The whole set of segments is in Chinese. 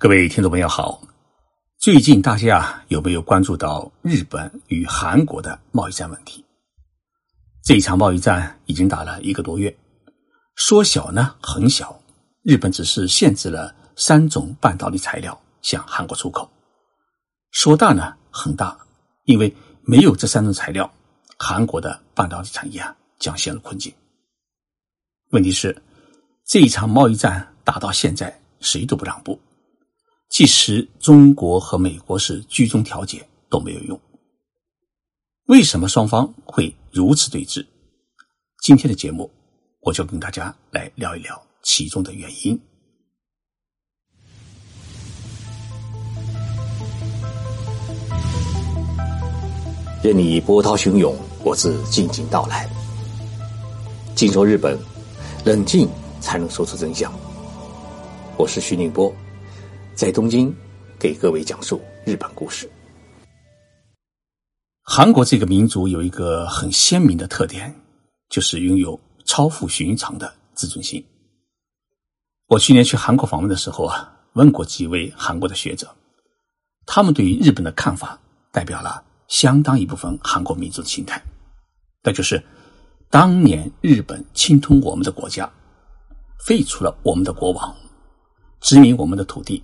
各位听众朋友好，最近大家有没有关注到日本与韩国的贸易战问题？这一场贸易战已经打了一个多月，说小呢很小，日本只是限制了三种半导体材料向韩国出口；说大呢很大，因为没有这三种材料，韩国的半导体产业啊将陷入困境。问题是，这一场贸易战打到现在，谁都不让步。即使中国和美国是居中调解都没有用，为什么双方会如此对峙？今天的节目我就跟大家来聊一聊其中的原因。任你波涛汹涌，我自静静到来。静说日本，冷静才能说出真相。我是徐宁波。在东京，给各位讲述日本故事。韩国这个民族有一个很鲜明的特点，就是拥有超乎寻常的自尊心。我去年去韩国访问的时候啊，问过几位韩国的学者，他们对于日本的看法，代表了相当一部分韩国民族的心态，那就是当年日本侵吞我们的国家，废除了我们的国王，殖民我们的土地。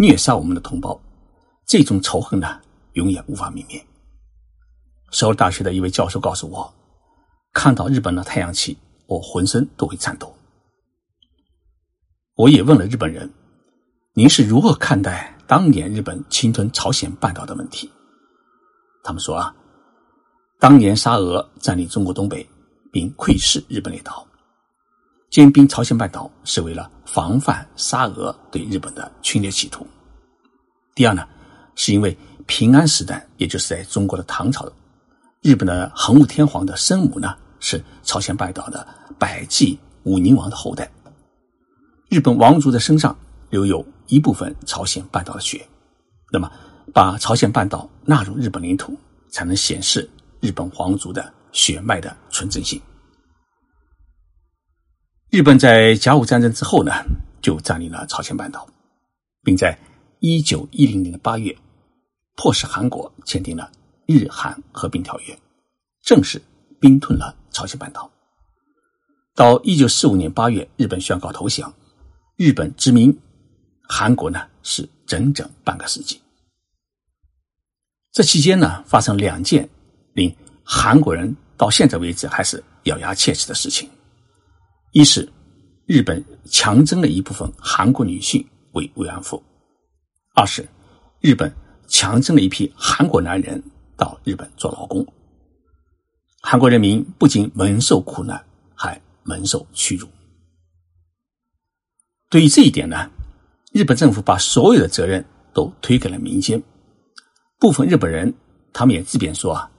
虐杀我们的同胞，这种仇恨呢，永远无法泯灭。首尔大学的一位教授告诉我，看到日本的太阳旗，我浑身都会颤抖。我也问了日本人，您是如何看待当年日本侵吞朝鲜半岛的问题？他们说啊，当年沙俄占领中国东北，并窥视日本列岛。兼并朝鲜半岛是为了防范沙俄对日本的侵略企图。第二呢，是因为平安时代，也就是在中国的唐朝，日本的桓武天皇的生母呢是朝鲜半岛的百济武宁王的后代。日本王族的身上留有一部分朝鲜半岛的血，那么把朝鲜半岛纳入日本领土，才能显示日本皇族的血脉的纯正性。日本在甲午战争之后呢，就占领了朝鲜半岛，并在一九一零年的八月，迫使韩国签订了日韩和平条约，正式兵吞了朝鲜半岛。到一九四五年八月，日本宣告投降，日本殖民韩国呢是整整半个世纪。这期间呢，发生两件令韩国人到现在为止还是咬牙切齿的事情。一是日本强征了一部分韩国女性为慰安妇；二是日本强征了一批韩国男人到日本做劳工。韩国人民不仅蒙受苦难，还蒙受屈辱。对于这一点呢，日本政府把所有的责任都推给了民间。部分日本人他们也自辩说啊，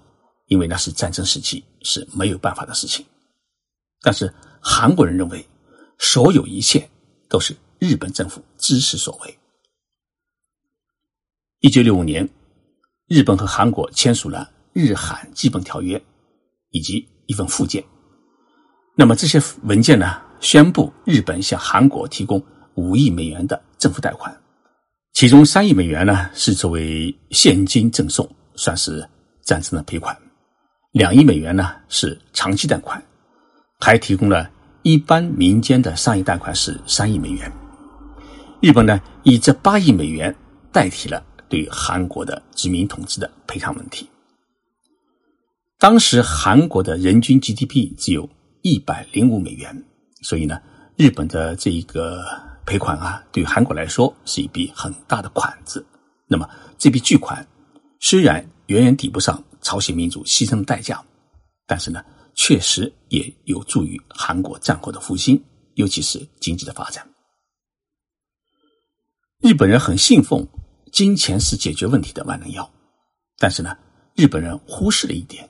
因为那是战争时期，是没有办法的事情。但是。韩国人认为，所有一切都是日本政府知识所为。一九六五年，日本和韩国签署了日韩基本条约以及一份附件。那么这些文件呢，宣布日本向韩国提供五亿美元的政府贷款，其中三亿美元呢是作为现金赠送，算是战争的赔款；两亿美元呢是长期贷款。还提供了一般民间的商业贷款是三亿美元。日本呢，以这八亿美元代替了对韩国的殖民统治的赔偿问题。当时韩国的人均 GDP 只有一百零五美元，所以呢，日本的这一个赔款啊，对韩国来说是一笔很大的款子。那么这笔巨款虽然远远抵不上朝鲜民主牺牲的代价，但是呢。确实也有助于韩国战后的复兴，尤其是经济的发展。日本人很信奉金钱是解决问题的万能药，但是呢，日本人忽视了一点：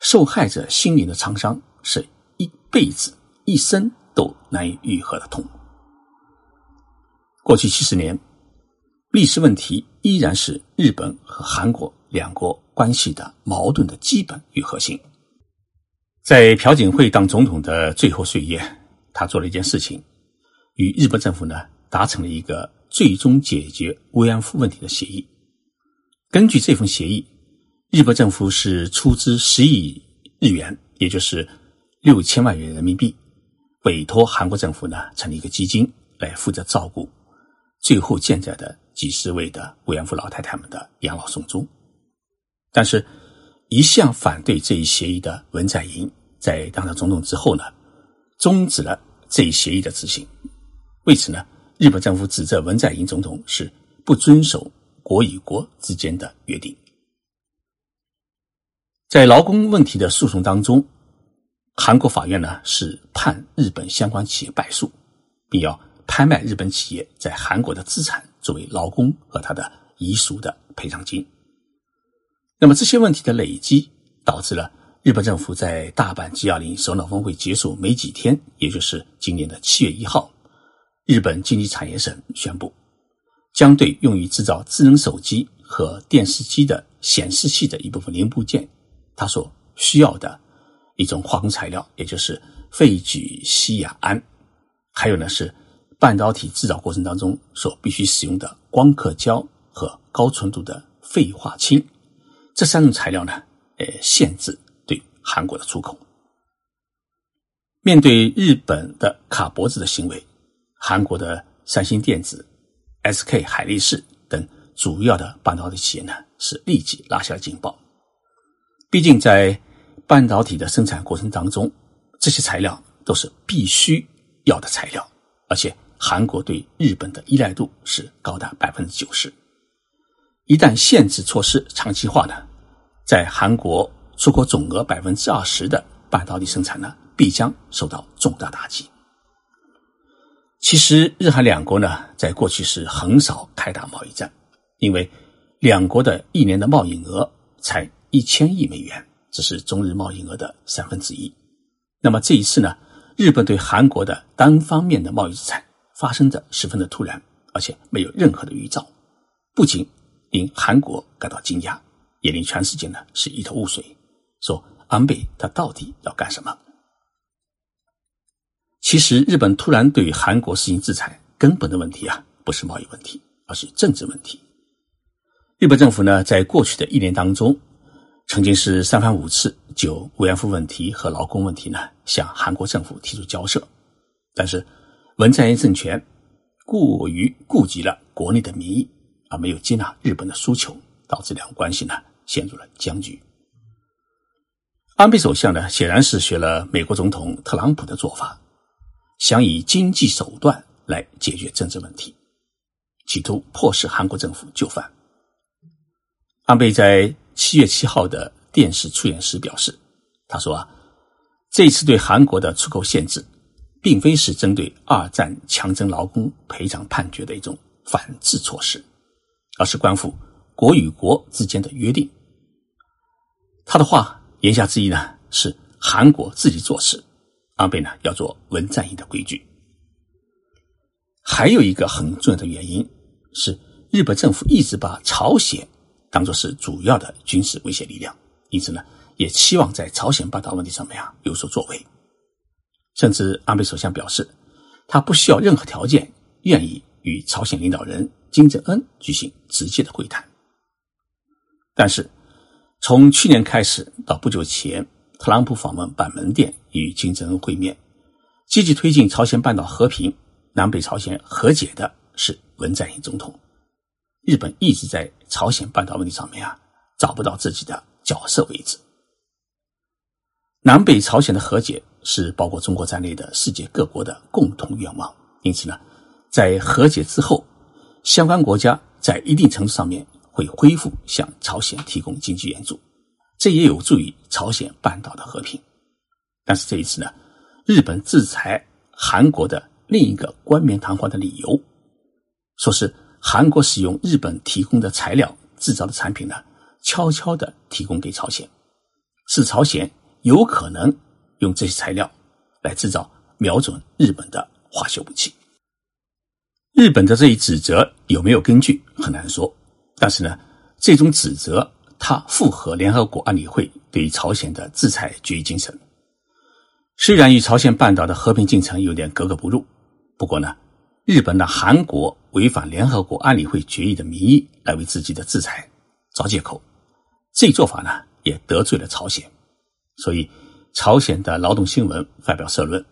受害者心灵的创伤是一辈子、一生都难以愈合的痛。过去七十年，历史问题依然是日本和韩国两国关系的矛盾的基本与核心。在朴槿惠当总统的最后岁月，他做了一件事情，与日本政府呢达成了一个最终解决慰安妇问题的协议。根据这份协议，日本政府是出资十亿日元，也就是六千万元人民币，委托韩国政府呢成立一个基金来负责照顾最后健在的几十位的慰安妇老太太们的养老送终。但是，一向反对这一协议的文在寅在当上总统之后呢，终止了这一协议的执行。为此呢，日本政府指责文在寅总统是不遵守国与国之间的约定。在劳工问题的诉讼当中，韩国法院呢是判日本相关企业败诉，并要拍卖日本企业在韩国的资产作为劳工和他的遗属的赔偿金。那么这些问题的累积，导致了日本政府在大阪 G20 首脑峰会结束没几天，也就是今年的七月一号。日本经济产业省宣布，将对用于制造智能手机和电视机的显示器的一部分零部件，它所需要的一种化工材料，也就是废聚烯亚胺，还有呢是半导体制造过程当中所必须使用的光刻胶和高纯度的废化氢，这三种材料呢，呃，限制对韩国的出口。面对日本的卡脖子的行为。韩国的三星电子、SK 海力士等主要的半导体企业呢，是立即拉下了警报。毕竟在半导体的生产过程当中，这些材料都是必须要的材料，而且韩国对日本的依赖度是高达百分之九十。一旦限制措施长期化呢，在韩国出口总额百分之二十的半导体生产呢，必将受到重大打击。其实，日韩两国呢，在过去是很少开打贸易战，因为两国的一年的贸易额才一千亿美元，只是中日贸易额的三分之一。那么这一次呢，日本对韩国的单方面的贸易制裁发生的十分的突然，而且没有任何的预兆，不仅令韩国感到惊讶，也令全世界呢是一头雾水，说安倍他到底要干什么？其实，日本突然对韩国实行制裁，根本的问题啊，不是贸易问题，而是政治问题。日本政府呢，在过去的一年当中，曾经是三番五次就慰安妇问题和劳工问题呢，向韩国政府提出交涉，但是文在寅政权过于顾及了国内的民意，而没有接纳日本的诉求，导致两国关系呢陷入了僵局。安倍首相呢，显然是学了美国总统特朗普的做法。想以经济手段来解决政治问题，企图迫使韩国政府就范。安倍在七月七号的电视出演时表示：“他说啊，这次对韩国的出口限制，并非是针对二战强征劳工赔偿判决的一种反制措施，而是关乎国与国之间的约定。”他的话言下之意呢，是韩国自己做事。安倍呢要做文在寅的规矩，还有一个很重要的原因是，日本政府一直把朝鲜当作是主要的军事威胁力量，因此呢，也期望在朝鲜半岛问题上面啊有所作为。甚至安倍首相表示，他不需要任何条件，愿意与朝鲜领导人金正恩举行直接的会谈。但是，从去年开始到不久前。特朗普访问板门店与金正恩会面，积极推进朝鲜半岛和平、南北朝鲜和解的是文在寅总统。日本一直在朝鲜半岛问题上面啊找不到自己的角色位置。南北朝鲜的和解是包括中国在内的世界各国的共同愿望，因此呢，在和解之后，相关国家在一定程度上面会恢复向朝鲜提供经济援助。这也有助于朝鲜半岛的和平，但是这一次呢，日本制裁韩国的另一个冠冕堂皇的理由，说是韩国使用日本提供的材料制造的产品呢，悄悄的提供给朝鲜，是朝鲜有可能用这些材料来制造瞄准日本的化学武器。日本的这一指责有没有根据很难说，但是呢，这种指责。它符合联合国安理会对于朝鲜的制裁决议精神。虽然与朝鲜半岛的和平进程有点格格不入，不过呢，日本的韩国违反联合国安理会决议的名义来为自己的制裁找借口，这一做法呢也得罪了朝鲜，所以朝鲜的劳动新闻发表社论，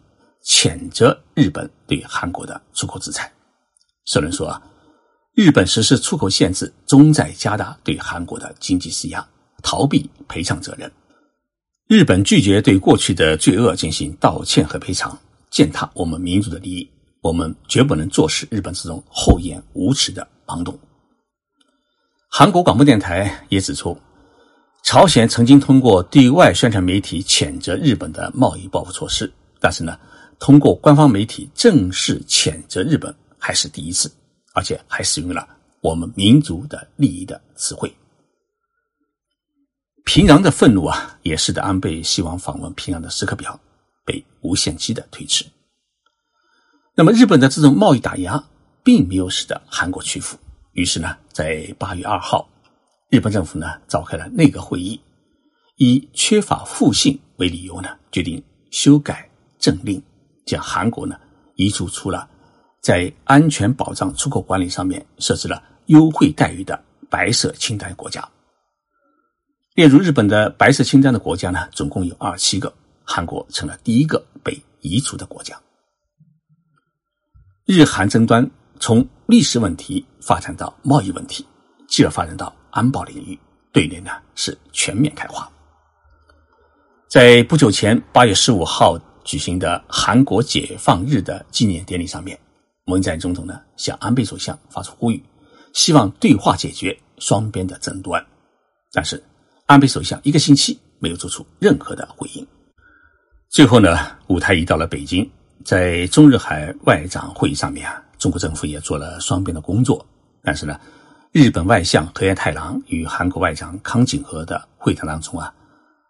谴责日本对韩国的出口制裁。社论说啊，日本实施出口限制，终在加大对韩国的经济施压，逃避赔偿责任。日本拒绝对过去的罪恶进行道歉和赔偿，践踏我们民族的利益。我们绝不能坐视日本这种厚颜无耻的盲动。韩国广播电台也指出，朝鲜曾经通过对外宣传媒体谴责日本的贸易报复措施，但是呢，通过官方媒体正式谴责日本还是第一次，而且还使用了我们民族的利益的词汇。平壤的愤怒啊，也使得安倍希望访问平壤的时刻表被无限期的推迟。那么，日本的这种贸易打压并没有使得韩国屈服。于是呢，在八月二号，日本政府呢召开了内阁会议，以缺乏互信为理由呢，决定修改政令，将韩国呢移除出了在安全保障出口管理上面设置了优惠待遇的白色清单国家。列入日本的白色清单的国家呢，总共有二十七个，韩国成了第一个被移除的国家。日韩争端从历史问题发展到贸易问题，继而发展到安保领域，对联呢是全面开花。在不久前八月十五号举行的韩国解放日的纪念典礼上面，文在寅总统呢向安倍首相发出呼吁，希望对话解决双边的争端。但是安倍首相一个星期没有做出任何的回应。最后呢，舞台移到了北京。在中日韩外长会议上面啊，中国政府也做了双边的工作。但是呢，日本外相河野太郎与韩国外长康景和的会谈当中啊，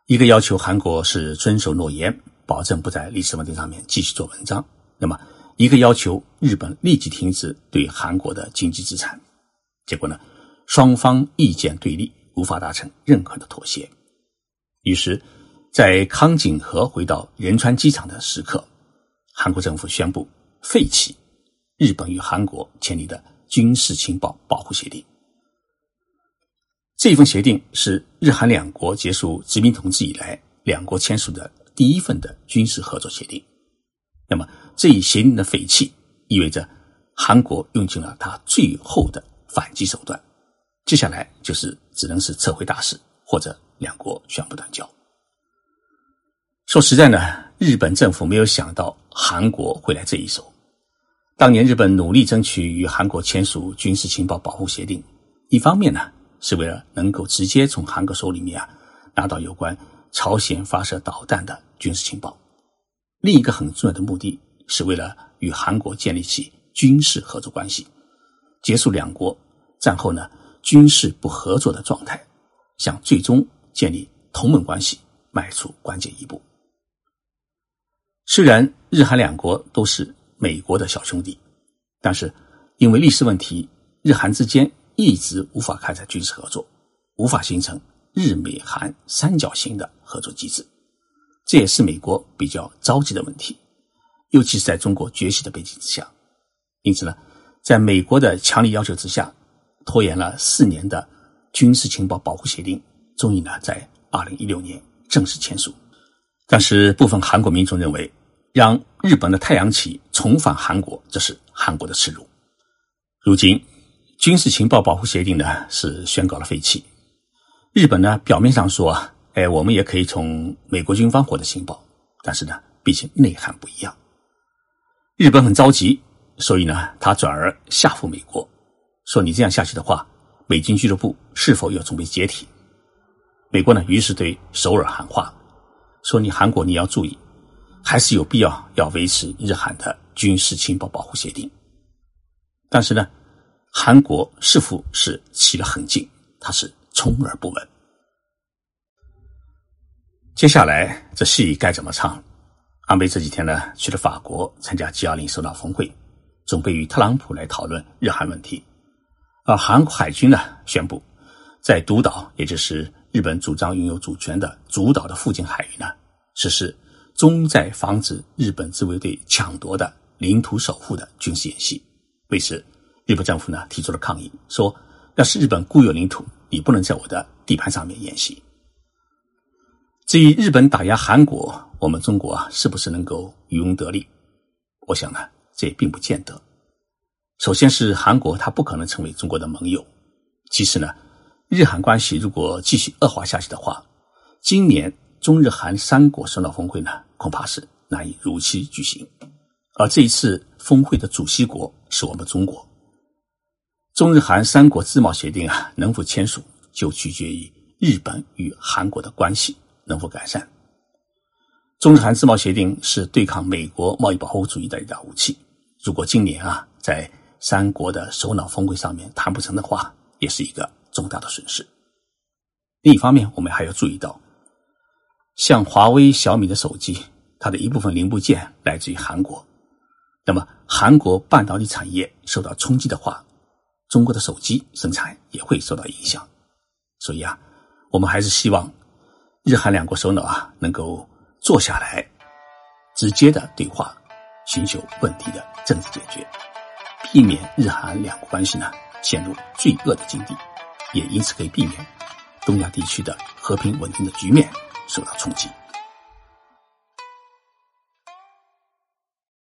一个要求韩国是遵守诺言，保证不在历史问题上面继续做文章；那么一个要求日本立即停止对韩国的经济制裁。结果呢，双方意见对立，无法达成任何的妥协。于是，在康景和回到仁川机场的时刻。韩国政府宣布废弃日本与韩国签订的军事情报保护协定。这份协定是日韩两国结束殖民统治以来两国签署的第一份的军事合作协定。那么，这一协定的废弃意味着韩国用尽了他最后的反击手段，接下来就是只能是撤回大使或者两国宣布断交。说实在呢，日本政府没有想到。韩国会来这一手。当年日本努力争取与韩国签署军事情报保护协定，一方面呢是为了能够直接从韩国手里面啊拿到有关朝鲜发射导弹的军事情报；另一个很重要的目的是为了与韩国建立起军事合作关系，结束两国战后呢军事不合作的状态，向最终建立同盟关系迈出关键一步。虽然日韩两国都是美国的小兄弟，但是因为历史问题，日韩之间一直无法开展军事合作，无法形成日美韩三角形的合作机制。这也是美国比较着急的问题，尤其是在中国崛起的背景之下。因此呢，在美国的强力要求之下，拖延了四年的军事情报保护协定，终于呢在二零一六年正式签署。但是部分韩国民众认为。让日本的太阳旗重返韩国，这是韩国的耻辱。如今，军事情报保护协定呢是宣告了废弃。日本呢表面上说，哎，我们也可以从美国军方获得情报，但是呢，毕竟内涵不一样。日本很着急，所以呢，他转而吓唬美国，说你这样下去的话，美军俱乐部是否要准备解体？美国呢，于是对首尔喊话，说你韩国你要注意。还是有必要要维持日韩的军事情报保护协定，但是呢，韩国似乎是起了狠劲，他是充耳不闻。接下来这戏该怎么唱？安倍这几天呢去了法国参加 G20 首脑峰会，准备与特朗普来讨论日韩问题。而韩国海军呢宣布，在独岛，也就是日本主张拥有主权的主岛的附近海域呢实施。中在防止日本自卫队抢夺的领土守护的军事演习，为此，日本政府呢提出了抗议，说要是日本固有领土，你不能在我的地盘上面演习。至于日本打压韩国，我们中国啊是不是能够渔翁得利？我想呢，这也并不见得。首先是韩国，它不可能成为中国的盟友；其次呢，日韩关系如果继续恶化下去的话，今年中日韩三国首脑峰会呢，恐怕是难以如期举行。而这一次峰会的主席国是我们中国。中日韩三国自贸协定啊，能否签署，就取决于日本与韩国的关系能否改善。中日韩自贸协定是对抗美国贸易保护主义的一大武器。如果今年啊，在三国的首脑峰会上面谈不成的话，也是一个重大的损失。另一方面，我们还要注意到，像华为、小米的手机，它的一部分零部件来自于韩国。那么，韩国半导体产业受到冲击的话，中国的手机生产也会受到影响。所以啊，我们还是希望日韩两国首脑啊能够坐下来，直接的对话，寻求问题的政治解决，避免日韩两国关系呢陷入罪恶的境地，也因此可以避免东亚地区的和平稳定的局面受到冲击。